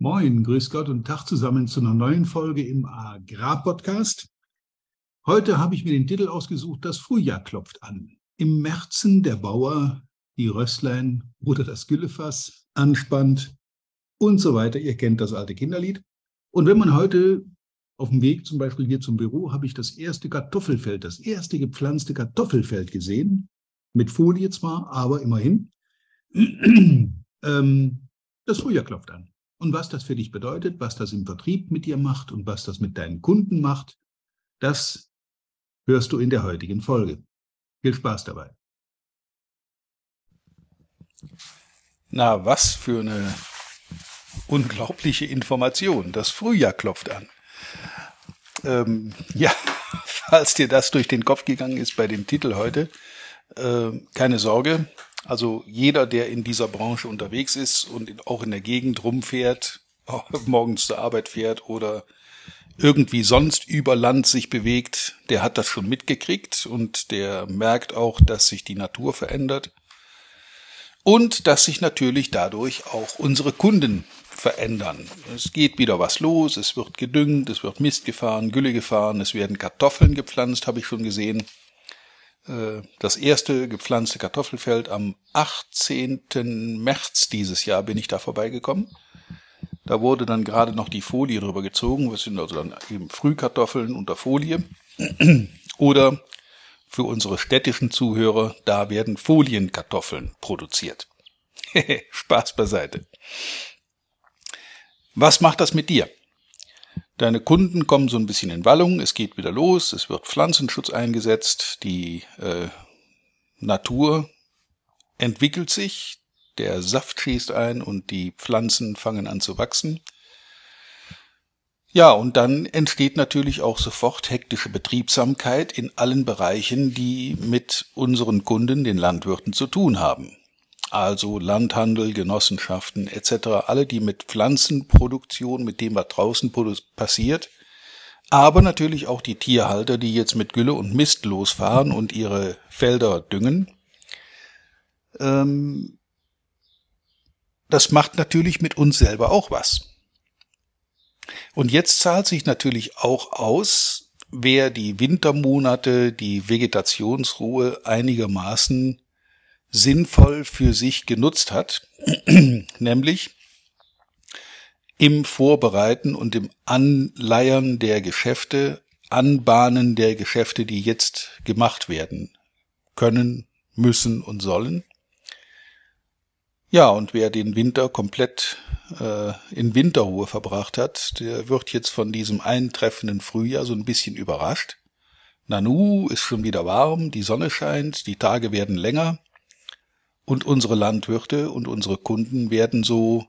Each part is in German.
Moin, grüß Gott und Tag zusammen zu einer neuen Folge im Agrarpodcast. Heute habe ich mir den Titel ausgesucht, das Frühjahr klopft an. Im Märzen der Bauer die Röstlein oder das Güllefass anspannt und so weiter. Ihr kennt das alte Kinderlied. Und wenn man heute auf dem Weg zum Beispiel hier zum Büro, habe ich das erste Kartoffelfeld, das erste gepflanzte Kartoffelfeld gesehen. Mit Folie zwar, aber immerhin. ähm, das Frühjahr klopft an. Und was das für dich bedeutet, was das im Vertrieb mit dir macht und was das mit deinen Kunden macht, das hörst du in der heutigen Folge. Viel Spaß dabei. Na, was für eine unglaubliche Information. Das Frühjahr klopft an. Ähm, ja, falls dir das durch den Kopf gegangen ist bei dem Titel heute, äh, keine Sorge. Also jeder, der in dieser Branche unterwegs ist und auch in der Gegend rumfährt, morgens zur Arbeit fährt oder irgendwie sonst über Land sich bewegt, der hat das schon mitgekriegt und der merkt auch, dass sich die Natur verändert und dass sich natürlich dadurch auch unsere Kunden verändern. Es geht wieder was los, es wird gedüngt, es wird Mist gefahren, Gülle gefahren, es werden Kartoffeln gepflanzt, habe ich schon gesehen. Äh, das erste gepflanzte Kartoffelfeld am 18. März dieses Jahr bin ich da vorbeigekommen. Da wurde dann gerade noch die Folie drüber gezogen. Das sind also dann eben Frühkartoffeln unter Folie. Oder für unsere städtischen Zuhörer, da werden Folienkartoffeln produziert. Spaß beiseite. Was macht das mit dir? Deine Kunden kommen so ein bisschen in Wallung, es geht wieder los, es wird Pflanzenschutz eingesetzt, die äh, Natur entwickelt sich, der Saft schießt ein und die Pflanzen fangen an zu wachsen. Ja, und dann entsteht natürlich auch sofort hektische Betriebsamkeit in allen Bereichen, die mit unseren Kunden, den Landwirten, zu tun haben also Landhandel, Genossenschaften etc., alle, die mit Pflanzenproduktion, mit dem, was draußen passiert, aber natürlich auch die Tierhalter, die jetzt mit Gülle und Mist losfahren und ihre Felder düngen. Ähm, das macht natürlich mit uns selber auch was. Und jetzt zahlt sich natürlich auch aus, wer die Wintermonate, die Vegetationsruhe einigermaßen sinnvoll für sich genutzt hat, nämlich im Vorbereiten und im Anleiern der Geschäfte, Anbahnen der Geschäfte, die jetzt gemacht werden können, müssen und sollen. Ja, und wer den Winter komplett äh, in Winterruhe verbracht hat, der wird jetzt von diesem eintreffenden Frühjahr so ein bisschen überrascht. Nanu ist schon wieder warm, die Sonne scheint, die Tage werden länger und unsere Landwirte und unsere Kunden werden so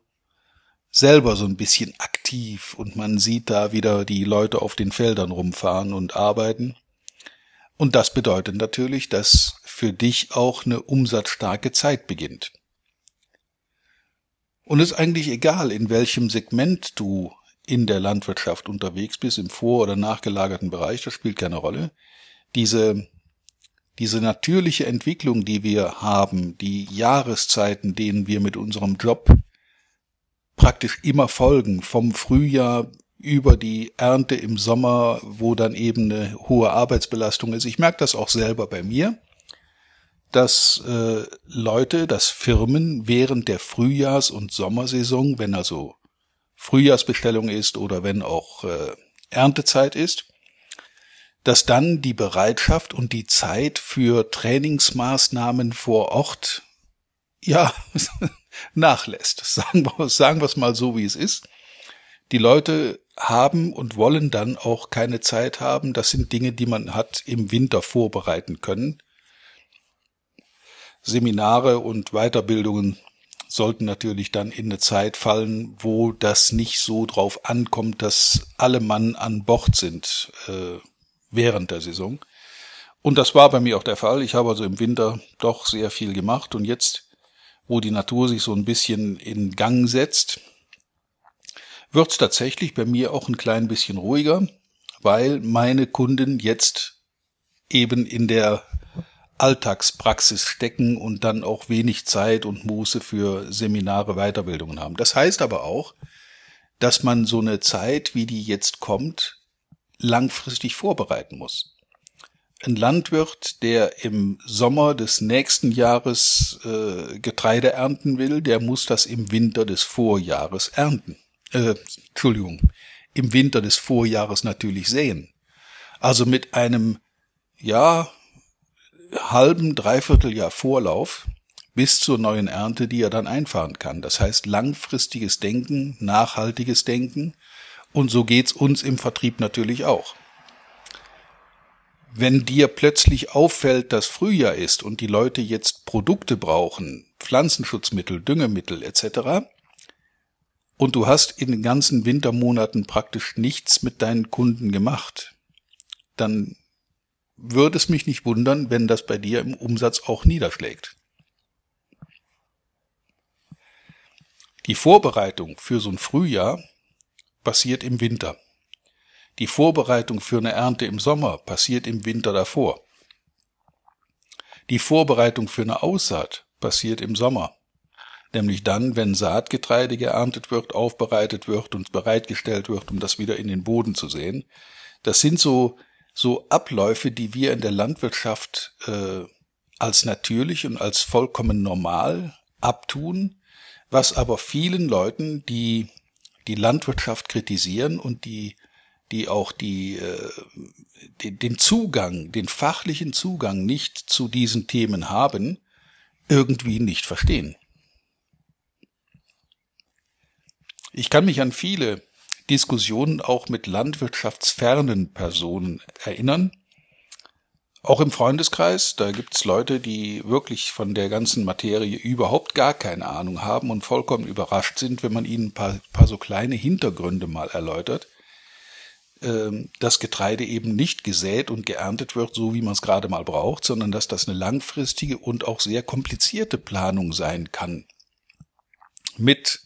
selber so ein bisschen aktiv und man sieht da wieder die Leute auf den Feldern rumfahren und arbeiten. Und das bedeutet natürlich, dass für dich auch eine umsatzstarke Zeit beginnt. Und es ist eigentlich egal, in welchem Segment du in der Landwirtschaft unterwegs bist, im vor- oder nachgelagerten Bereich, das spielt keine Rolle. Diese diese natürliche Entwicklung, die wir haben, die Jahreszeiten, denen wir mit unserem Job praktisch immer folgen, vom Frühjahr über die Ernte im Sommer, wo dann eben eine hohe Arbeitsbelastung ist. Ich merke das auch selber bei mir, dass äh, Leute, dass Firmen während der Frühjahrs- und Sommersaison, wenn also Frühjahrsbestellung ist oder wenn auch äh, Erntezeit ist, dass dann die Bereitschaft und die Zeit für Trainingsmaßnahmen vor Ort ja nachlässt. Sagen wir, sagen wir es mal so, wie es ist. Die Leute haben und wollen dann auch keine Zeit haben. Das sind Dinge, die man hat im Winter vorbereiten können. Seminare und Weiterbildungen sollten natürlich dann in eine Zeit fallen, wo das nicht so drauf ankommt, dass alle Mann an Bord sind. Äh, während der Saison. Und das war bei mir auch der Fall. Ich habe also im Winter doch sehr viel gemacht und jetzt, wo die Natur sich so ein bisschen in Gang setzt, wird es tatsächlich bei mir auch ein klein bisschen ruhiger, weil meine Kunden jetzt eben in der Alltagspraxis stecken und dann auch wenig Zeit und Muße für Seminare, Weiterbildungen haben. Das heißt aber auch, dass man so eine Zeit, wie die jetzt kommt, langfristig vorbereiten muss. Ein Landwirt, der im Sommer des nächsten Jahres äh, Getreide ernten will, der muss das im Winter des Vorjahres ernten. Äh, Entschuldigung, im Winter des Vorjahres natürlich säen. Also mit einem, ja, halben, dreiviertel Vorlauf bis zur neuen Ernte, die er dann einfahren kann. Das heißt langfristiges Denken, nachhaltiges Denken. Und so geht's uns im Vertrieb natürlich auch. Wenn dir plötzlich auffällt, dass Frühjahr ist und die Leute jetzt Produkte brauchen, Pflanzenschutzmittel, Düngemittel etc., und du hast in den ganzen Wintermonaten praktisch nichts mit deinen Kunden gemacht, dann würde es mich nicht wundern, wenn das bei dir im Umsatz auch niederschlägt. Die Vorbereitung für so ein Frühjahr passiert im Winter. Die Vorbereitung für eine Ernte im Sommer passiert im Winter davor. Die Vorbereitung für eine Aussaat passiert im Sommer. Nämlich dann, wenn Saatgetreide geerntet wird, aufbereitet wird und bereitgestellt wird, um das wieder in den Boden zu sehen. Das sind so so Abläufe, die wir in der Landwirtschaft äh, als natürlich und als vollkommen normal abtun, was aber vielen Leuten, die die Landwirtschaft kritisieren und die die auch die, äh, den, den Zugang, den fachlichen Zugang nicht zu diesen Themen haben, irgendwie nicht verstehen. Ich kann mich an viele Diskussionen auch mit landwirtschaftsfernen Personen erinnern. Auch im Freundeskreis, da gibt's Leute, die wirklich von der ganzen Materie überhaupt gar keine Ahnung haben und vollkommen überrascht sind, wenn man ihnen ein paar, paar so kleine Hintergründe mal erläutert, ähm, dass Getreide eben nicht gesät und geerntet wird, so wie man es gerade mal braucht, sondern dass das eine langfristige und auch sehr komplizierte Planung sein kann. Mit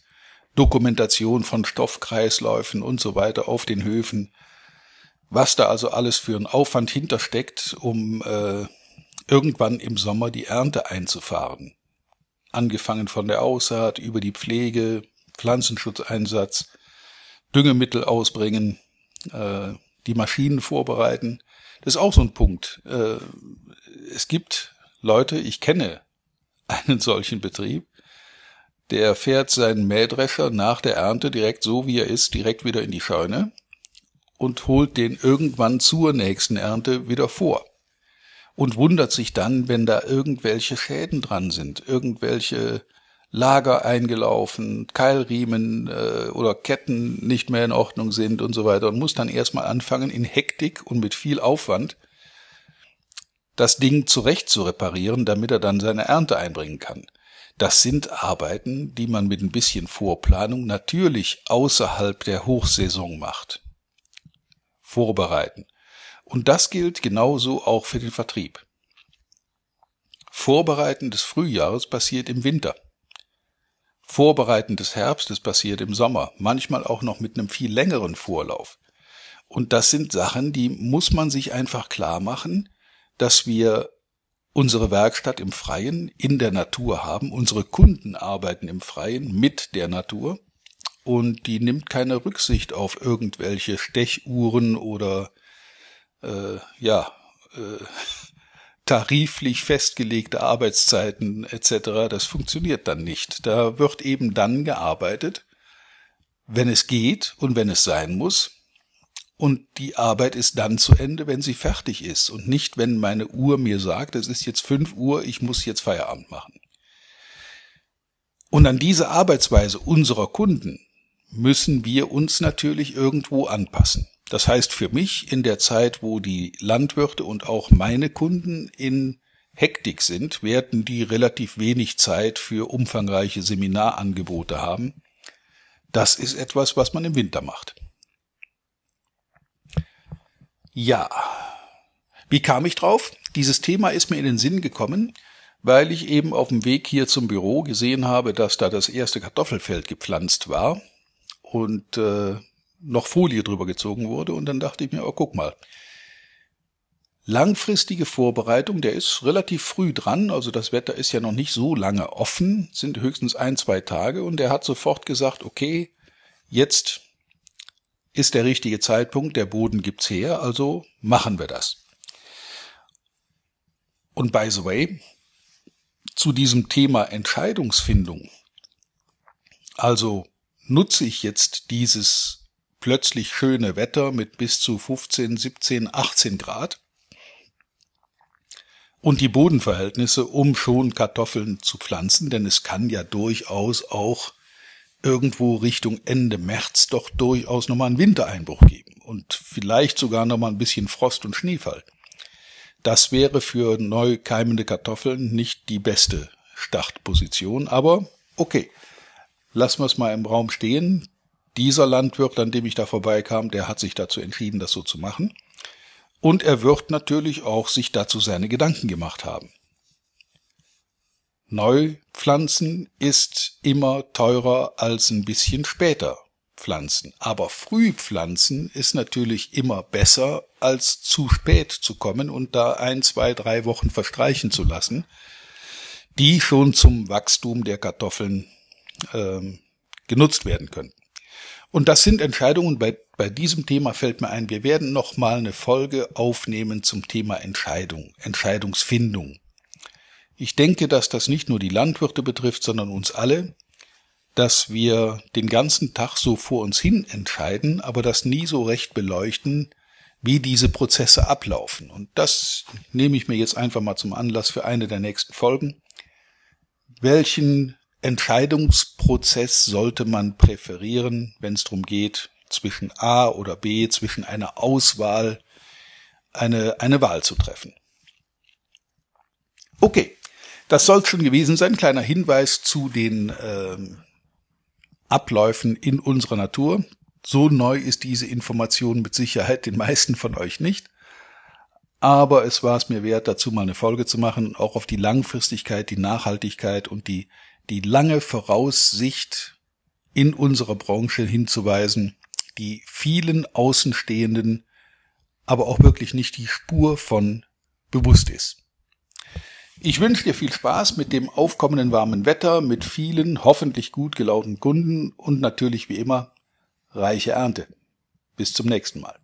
Dokumentation von Stoffkreisläufen und so weiter auf den Höfen. Was da also alles für ein Aufwand hintersteckt, um äh, irgendwann im Sommer die Ernte einzufahren. Angefangen von der Aussaat über die Pflege, Pflanzenschutzeinsatz, Düngemittel ausbringen, äh, die Maschinen vorbereiten. Das ist auch so ein Punkt. Äh, es gibt Leute, ich kenne einen solchen Betrieb, der fährt seinen Mähdrescher nach der Ernte direkt so, wie er ist, direkt wieder in die Scheune und holt den irgendwann zur nächsten Ernte wieder vor. Und wundert sich dann, wenn da irgendwelche Schäden dran sind, irgendwelche Lager eingelaufen, Keilriemen äh, oder Ketten nicht mehr in Ordnung sind und so weiter und muss dann erstmal anfangen, in Hektik und mit viel Aufwand das Ding zurecht zu reparieren, damit er dann seine Ernte einbringen kann. Das sind Arbeiten, die man mit ein bisschen Vorplanung natürlich außerhalb der Hochsaison macht. Vorbereiten. Und das gilt genauso auch für den Vertrieb. Vorbereiten des Frühjahres passiert im Winter. Vorbereiten des Herbstes passiert im Sommer, manchmal auch noch mit einem viel längeren Vorlauf. Und das sind Sachen, die muss man sich einfach klar machen, dass wir unsere Werkstatt im Freien, in der Natur haben. Unsere Kunden arbeiten im Freien mit der Natur und die nimmt keine Rücksicht auf irgendwelche Stechuhren oder äh, ja äh, tariflich festgelegte Arbeitszeiten etc. Das funktioniert dann nicht. Da wird eben dann gearbeitet, wenn es geht und wenn es sein muss und die Arbeit ist dann zu Ende, wenn sie fertig ist und nicht, wenn meine Uhr mir sagt, es ist jetzt fünf Uhr, ich muss jetzt Feierabend machen. Und an diese Arbeitsweise unserer Kunden müssen wir uns natürlich irgendwo anpassen. Das heißt für mich in der Zeit, wo die Landwirte und auch meine Kunden in Hektik sind, werden die relativ wenig Zeit für umfangreiche Seminarangebote haben. Das ist etwas, was man im Winter macht. Ja. Wie kam ich drauf? Dieses Thema ist mir in den Sinn gekommen, weil ich eben auf dem Weg hier zum Büro gesehen habe, dass da das erste Kartoffelfeld gepflanzt war und äh, noch Folie drüber gezogen wurde. Und dann dachte ich mir, oh, guck mal. Langfristige Vorbereitung, der ist relativ früh dran, also das Wetter ist ja noch nicht so lange offen, sind höchstens ein, zwei Tage und er hat sofort gesagt, okay, jetzt ist der richtige Zeitpunkt, der Boden gibt's her, also machen wir das. Und by the way, zu diesem Thema Entscheidungsfindung, also nutze ich jetzt dieses plötzlich schöne Wetter mit bis zu 15, 17, 18 Grad und die Bodenverhältnisse, um schon Kartoffeln zu pflanzen, denn es kann ja durchaus auch irgendwo Richtung Ende März doch durchaus nochmal einen Wintereinbruch geben und vielleicht sogar nochmal ein bisschen Frost und Schneefall. Das wäre für neu keimende Kartoffeln nicht die beste Startposition, aber okay. Lassen wir es mal im Raum stehen. Dieser Landwirt, an dem ich da vorbeikam, der hat sich dazu entschieden, das so zu machen. Und er wird natürlich auch sich dazu seine Gedanken gemacht haben. Neupflanzen ist immer teurer als ein bisschen später pflanzen. Aber Frühpflanzen ist natürlich immer besser, als zu spät zu kommen und da ein, zwei, drei Wochen verstreichen zu lassen, die schon zum Wachstum der Kartoffeln ähm, genutzt werden können. Und das sind Entscheidungen, bei, bei diesem Thema fällt mir ein, wir werden nochmal eine Folge aufnehmen zum Thema Entscheidung, Entscheidungsfindung. Ich denke, dass das nicht nur die Landwirte betrifft, sondern uns alle, dass wir den ganzen Tag so vor uns hin entscheiden, aber das nie so recht beleuchten, wie diese Prozesse ablaufen. Und das nehme ich mir jetzt einfach mal zum Anlass für eine der nächsten Folgen. Welchen Entscheidungsprozess sollte man präferieren, wenn es darum geht, zwischen A oder B, zwischen einer Auswahl, eine, eine Wahl zu treffen? Okay, das soll schon gewesen sein. Kleiner Hinweis zu den ähm, Abläufen in unserer Natur. So neu ist diese Information mit Sicherheit den meisten von euch nicht. Aber es war es mir wert, dazu mal eine Folge zu machen, auch auf die Langfristigkeit, die Nachhaltigkeit und die, die lange Voraussicht in unserer Branche hinzuweisen, die vielen Außenstehenden aber auch wirklich nicht die Spur von bewusst ist. Ich wünsche dir viel Spaß mit dem aufkommenden warmen Wetter, mit vielen hoffentlich gut gelaunten Kunden und natürlich wie immer reiche Ernte. Bis zum nächsten Mal.